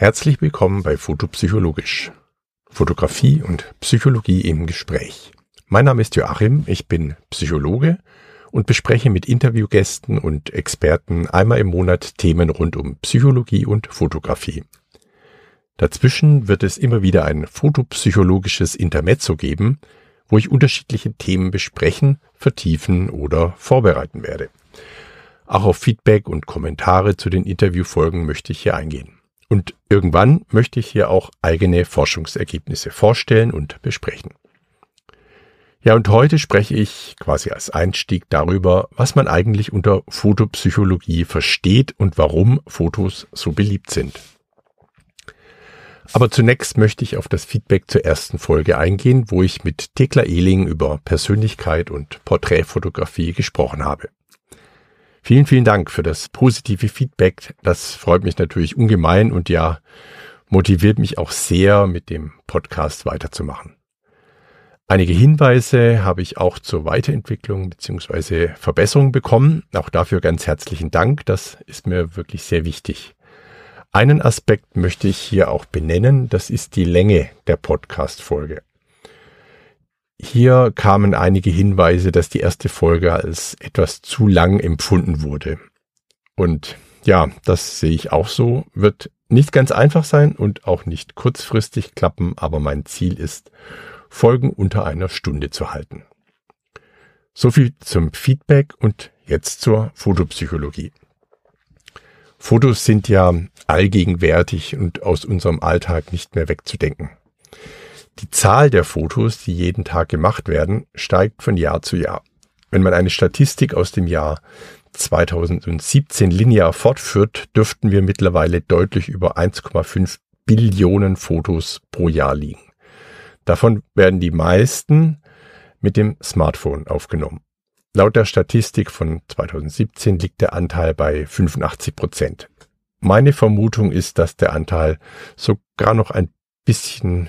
Herzlich willkommen bei Fotopsychologisch. Fotografie und Psychologie im Gespräch. Mein Name ist Joachim, ich bin Psychologe und bespreche mit Interviewgästen und Experten einmal im Monat Themen rund um Psychologie und Fotografie. Dazwischen wird es immer wieder ein fotopsychologisches Intermezzo geben, wo ich unterschiedliche Themen besprechen, vertiefen oder vorbereiten werde. Auch auf Feedback und Kommentare zu den Interviewfolgen möchte ich hier eingehen. Und irgendwann möchte ich hier auch eigene Forschungsergebnisse vorstellen und besprechen. Ja, und heute spreche ich quasi als Einstieg darüber, was man eigentlich unter Fotopsychologie versteht und warum Fotos so beliebt sind. Aber zunächst möchte ich auf das Feedback zur ersten Folge eingehen, wo ich mit Thekla Ehling über Persönlichkeit und Porträtfotografie gesprochen habe. Vielen, vielen Dank für das positive Feedback. Das freut mich natürlich ungemein und ja, motiviert mich auch sehr, mit dem Podcast weiterzumachen. Einige Hinweise habe ich auch zur Weiterentwicklung bzw. Verbesserung bekommen. Auch dafür ganz herzlichen Dank. Das ist mir wirklich sehr wichtig. Einen Aspekt möchte ich hier auch benennen. Das ist die Länge der Podcast-Folge. Hier kamen einige Hinweise, dass die erste Folge als etwas zu lang empfunden wurde. Und ja, das sehe ich auch so. Wird nicht ganz einfach sein und auch nicht kurzfristig klappen, aber mein Ziel ist, Folgen unter einer Stunde zu halten. So viel zum Feedback und jetzt zur Fotopsychologie. Fotos sind ja allgegenwärtig und aus unserem Alltag nicht mehr wegzudenken. Die Zahl der Fotos, die jeden Tag gemacht werden, steigt von Jahr zu Jahr. Wenn man eine Statistik aus dem Jahr 2017 linear fortführt, dürften wir mittlerweile deutlich über 1,5 Billionen Fotos pro Jahr liegen. Davon werden die meisten mit dem Smartphone aufgenommen. Laut der Statistik von 2017 liegt der Anteil bei 85 Prozent. Meine Vermutung ist, dass der Anteil sogar noch ein bisschen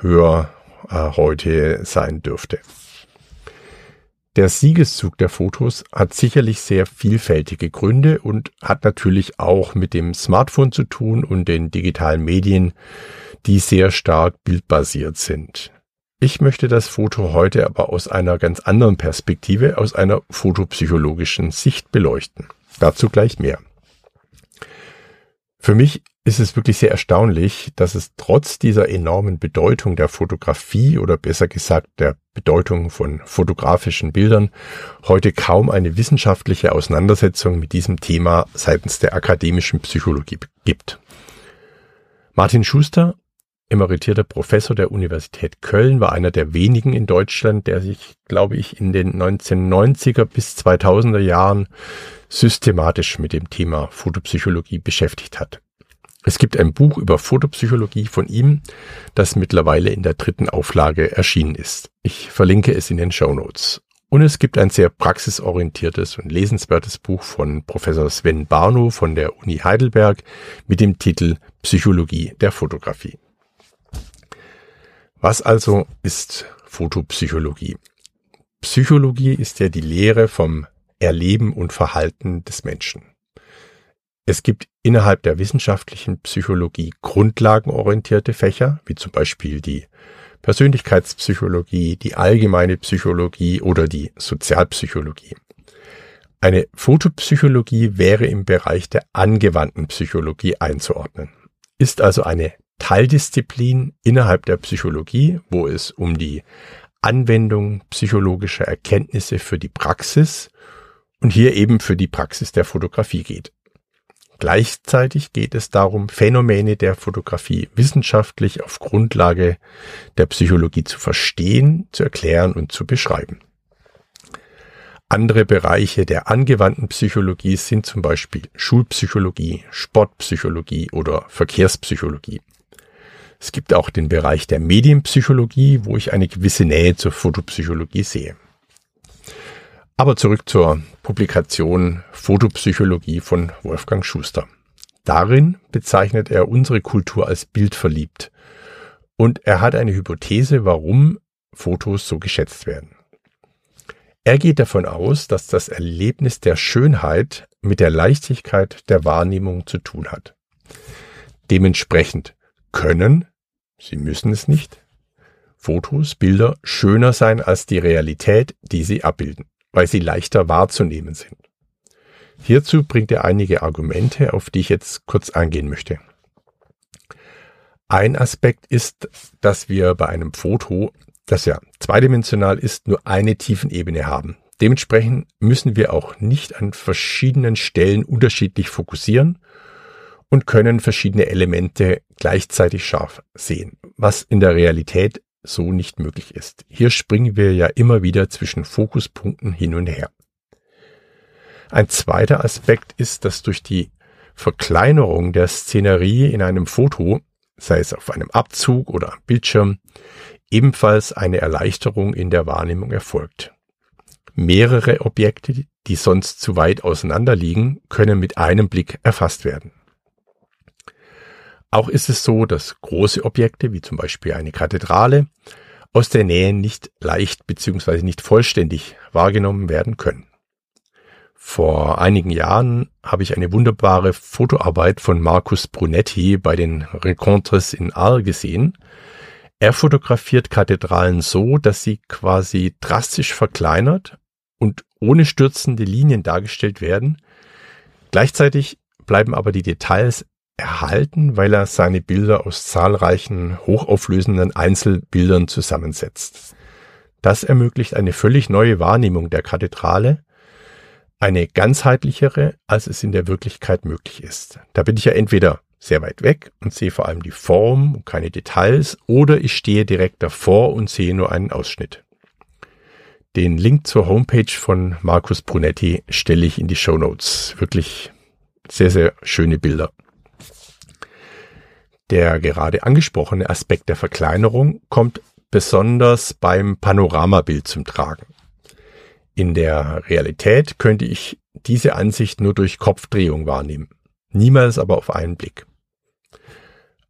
höher äh, heute sein dürfte. Der Siegeszug der Fotos hat sicherlich sehr vielfältige Gründe und hat natürlich auch mit dem Smartphone zu tun und den digitalen Medien, die sehr stark bildbasiert sind. Ich möchte das Foto heute aber aus einer ganz anderen Perspektive, aus einer fotopsychologischen Sicht beleuchten. Dazu gleich mehr. Für mich ist es wirklich sehr erstaunlich, dass es trotz dieser enormen Bedeutung der Fotografie oder besser gesagt der Bedeutung von fotografischen Bildern heute kaum eine wissenschaftliche Auseinandersetzung mit diesem Thema seitens der akademischen Psychologie gibt. Martin Schuster, emeritierter Professor der Universität Köln, war einer der wenigen in Deutschland, der sich, glaube ich, in den 1990er bis 2000er Jahren systematisch mit dem Thema Fotopsychologie beschäftigt hat. Es gibt ein Buch über Fotopsychologie von ihm, das mittlerweile in der dritten Auflage erschienen ist. Ich verlinke es in den Show Notes. Und es gibt ein sehr praxisorientiertes und lesenswertes Buch von Professor Sven Barnow von der Uni Heidelberg mit dem Titel Psychologie der Fotografie. Was also ist Fotopsychologie? Psychologie ist ja die Lehre vom Erleben und Verhalten des Menschen. Es gibt innerhalb der wissenschaftlichen Psychologie grundlagenorientierte Fächer, wie zum Beispiel die Persönlichkeitspsychologie, die allgemeine Psychologie oder die Sozialpsychologie. Eine Fotopsychologie wäre im Bereich der angewandten Psychologie einzuordnen, ist also eine Teildisziplin innerhalb der Psychologie, wo es um die Anwendung psychologischer Erkenntnisse für die Praxis und hier eben für die Praxis der Fotografie geht. Gleichzeitig geht es darum, Phänomene der Fotografie wissenschaftlich auf Grundlage der Psychologie zu verstehen, zu erklären und zu beschreiben. Andere Bereiche der angewandten Psychologie sind zum Beispiel Schulpsychologie, Sportpsychologie oder Verkehrspsychologie. Es gibt auch den Bereich der Medienpsychologie, wo ich eine gewisse Nähe zur Fotopsychologie sehe. Aber zurück zur Publikation Fotopsychologie von Wolfgang Schuster. Darin bezeichnet er unsere Kultur als bildverliebt. Und er hat eine Hypothese, warum Fotos so geschätzt werden. Er geht davon aus, dass das Erlebnis der Schönheit mit der Leichtigkeit der Wahrnehmung zu tun hat. Dementsprechend können, Sie müssen es nicht, Fotos, Bilder schöner sein als die Realität, die sie abbilden, weil sie leichter wahrzunehmen sind. Hierzu bringt er einige Argumente, auf die ich jetzt kurz eingehen möchte. Ein Aspekt ist, dass wir bei einem Foto, das ja zweidimensional ist, nur eine Tiefenebene haben. Dementsprechend müssen wir auch nicht an verschiedenen Stellen unterschiedlich fokussieren und können verschiedene Elemente gleichzeitig scharf sehen, was in der Realität so nicht möglich ist. Hier springen wir ja immer wieder zwischen Fokuspunkten hin und her. Ein zweiter Aspekt ist, dass durch die Verkleinerung der Szenerie in einem Foto, sei es auf einem Abzug oder am Bildschirm, ebenfalls eine Erleichterung in der Wahrnehmung erfolgt. Mehrere Objekte, die sonst zu weit auseinander liegen, können mit einem Blick erfasst werden. Auch ist es so, dass große Objekte, wie zum Beispiel eine Kathedrale, aus der Nähe nicht leicht bzw. nicht vollständig wahrgenommen werden können. Vor einigen Jahren habe ich eine wunderbare Fotoarbeit von Marcus Brunetti bei den Rencontres in Arles gesehen. Er fotografiert Kathedralen so, dass sie quasi drastisch verkleinert und ohne stürzende Linien dargestellt werden. Gleichzeitig bleiben aber die Details erhalten, weil er seine Bilder aus zahlreichen hochauflösenden Einzelbildern zusammensetzt. Das ermöglicht eine völlig neue Wahrnehmung der Kathedrale, eine ganzheitlichere, als es in der Wirklichkeit möglich ist. Da bin ich ja entweder sehr weit weg und sehe vor allem die Form und keine Details, oder ich stehe direkt davor und sehe nur einen Ausschnitt. Den Link zur Homepage von Markus Brunetti stelle ich in die Show Notes. Wirklich sehr, sehr schöne Bilder. Der gerade angesprochene Aspekt der Verkleinerung kommt besonders beim Panoramabild zum Tragen. In der Realität könnte ich diese Ansicht nur durch Kopfdrehung wahrnehmen, niemals aber auf einen Blick.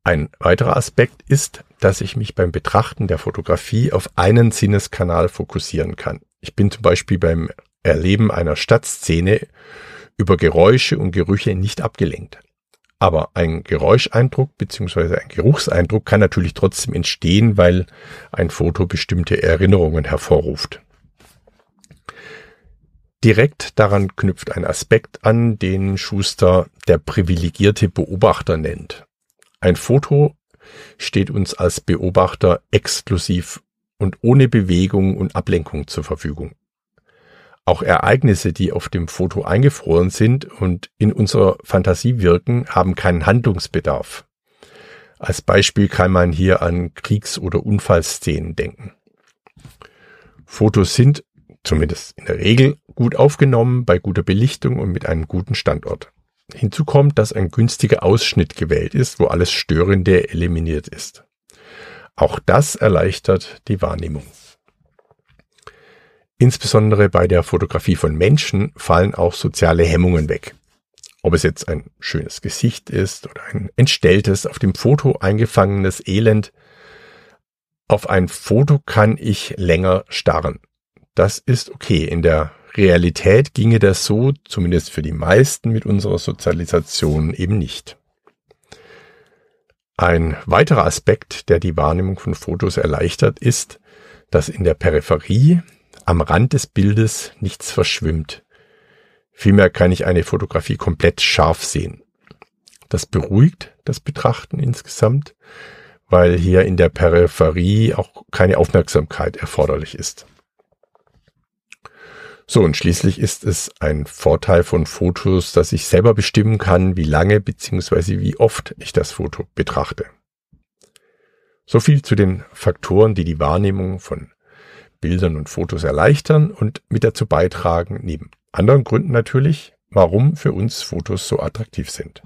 Ein weiterer Aspekt ist, dass ich mich beim Betrachten der Fotografie auf einen Sinneskanal fokussieren kann. Ich bin zum Beispiel beim Erleben einer Stadtszene über Geräusche und Gerüche nicht abgelenkt. Aber ein Geräuscheindruck beziehungsweise ein Geruchseindruck kann natürlich trotzdem entstehen, weil ein Foto bestimmte Erinnerungen hervorruft. Direkt daran knüpft ein Aspekt an, den Schuster der privilegierte Beobachter nennt. Ein Foto steht uns als Beobachter exklusiv und ohne Bewegung und Ablenkung zur Verfügung. Auch Ereignisse, die auf dem Foto eingefroren sind und in unserer Fantasie wirken, haben keinen Handlungsbedarf. Als Beispiel kann man hier an Kriegs- oder Unfallszenen denken. Fotos sind, zumindest in der Regel, gut aufgenommen, bei guter Belichtung und mit einem guten Standort. Hinzu kommt, dass ein günstiger Ausschnitt gewählt ist, wo alles Störende eliminiert ist. Auch das erleichtert die Wahrnehmung. Insbesondere bei der Fotografie von Menschen fallen auch soziale Hemmungen weg. Ob es jetzt ein schönes Gesicht ist oder ein entstelltes, auf dem Foto eingefangenes Elend. Auf ein Foto kann ich länger starren. Das ist okay. In der Realität ginge das so, zumindest für die meisten mit unserer Sozialisation eben nicht. Ein weiterer Aspekt, der die Wahrnehmung von Fotos erleichtert, ist, dass in der Peripherie am Rand des Bildes nichts verschwimmt. Vielmehr kann ich eine Fotografie komplett scharf sehen. Das beruhigt das Betrachten insgesamt, weil hier in der Peripherie auch keine Aufmerksamkeit erforderlich ist. So, und schließlich ist es ein Vorteil von Fotos, dass ich selber bestimmen kann, wie lange bzw. wie oft ich das Foto betrachte. So viel zu den Faktoren, die die Wahrnehmung von Bildern und Fotos erleichtern und mit dazu beitragen, neben anderen Gründen natürlich, warum für uns Fotos so attraktiv sind.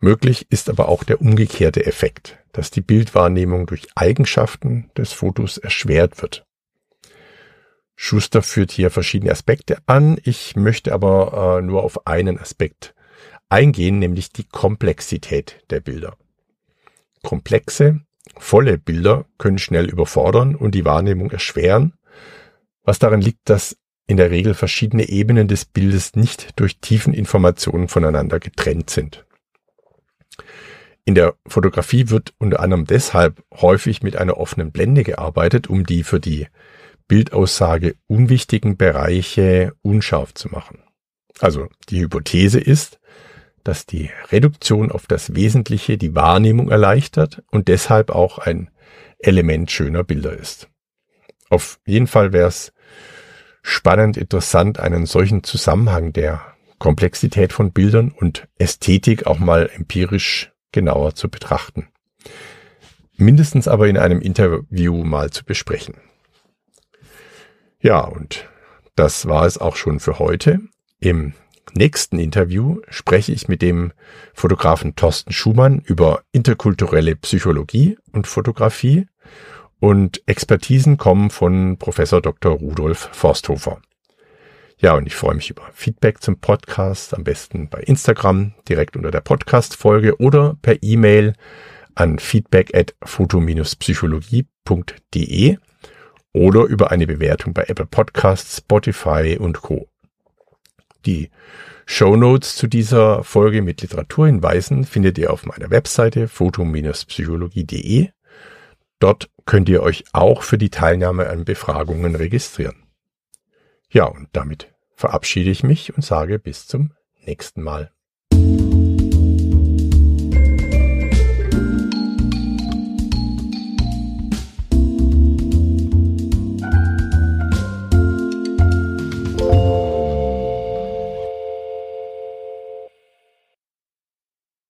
Möglich ist aber auch der umgekehrte Effekt, dass die Bildwahrnehmung durch Eigenschaften des Fotos erschwert wird. Schuster führt hier verschiedene Aspekte an. Ich möchte aber äh, nur auf einen Aspekt eingehen, nämlich die Komplexität der Bilder. Komplexe Volle Bilder können schnell überfordern und die Wahrnehmung erschweren, was darin liegt, dass in der Regel verschiedene Ebenen des Bildes nicht durch tiefen Informationen voneinander getrennt sind. In der Fotografie wird unter anderem deshalb häufig mit einer offenen Blende gearbeitet, um die für die Bildaussage unwichtigen Bereiche unscharf zu machen. Also die Hypothese ist, dass die Reduktion auf das Wesentliche die Wahrnehmung erleichtert und deshalb auch ein Element schöner Bilder ist. Auf jeden Fall wäre es spannend, interessant, einen solchen Zusammenhang der Komplexität von Bildern und Ästhetik auch mal empirisch genauer zu betrachten. Mindestens aber in einem Interview mal zu besprechen. Ja, und das war es auch schon für heute. Im nächsten Interview spreche ich mit dem Fotografen Thorsten Schumann über interkulturelle Psychologie und Fotografie und Expertisen kommen von Professor Dr. Rudolf Forsthofer. Ja, und ich freue mich über Feedback zum Podcast, am besten bei Instagram direkt unter der Podcast-Folge oder per E-Mail an feedback at foto-psychologie.de oder über eine Bewertung bei Apple Podcasts, Spotify und Co. Die Show Notes zu dieser Folge mit Literaturhinweisen findet ihr auf meiner Webseite foto-psychologie.de. Dort könnt ihr euch auch für die Teilnahme an Befragungen registrieren. Ja, und damit verabschiede ich mich und sage bis zum nächsten Mal.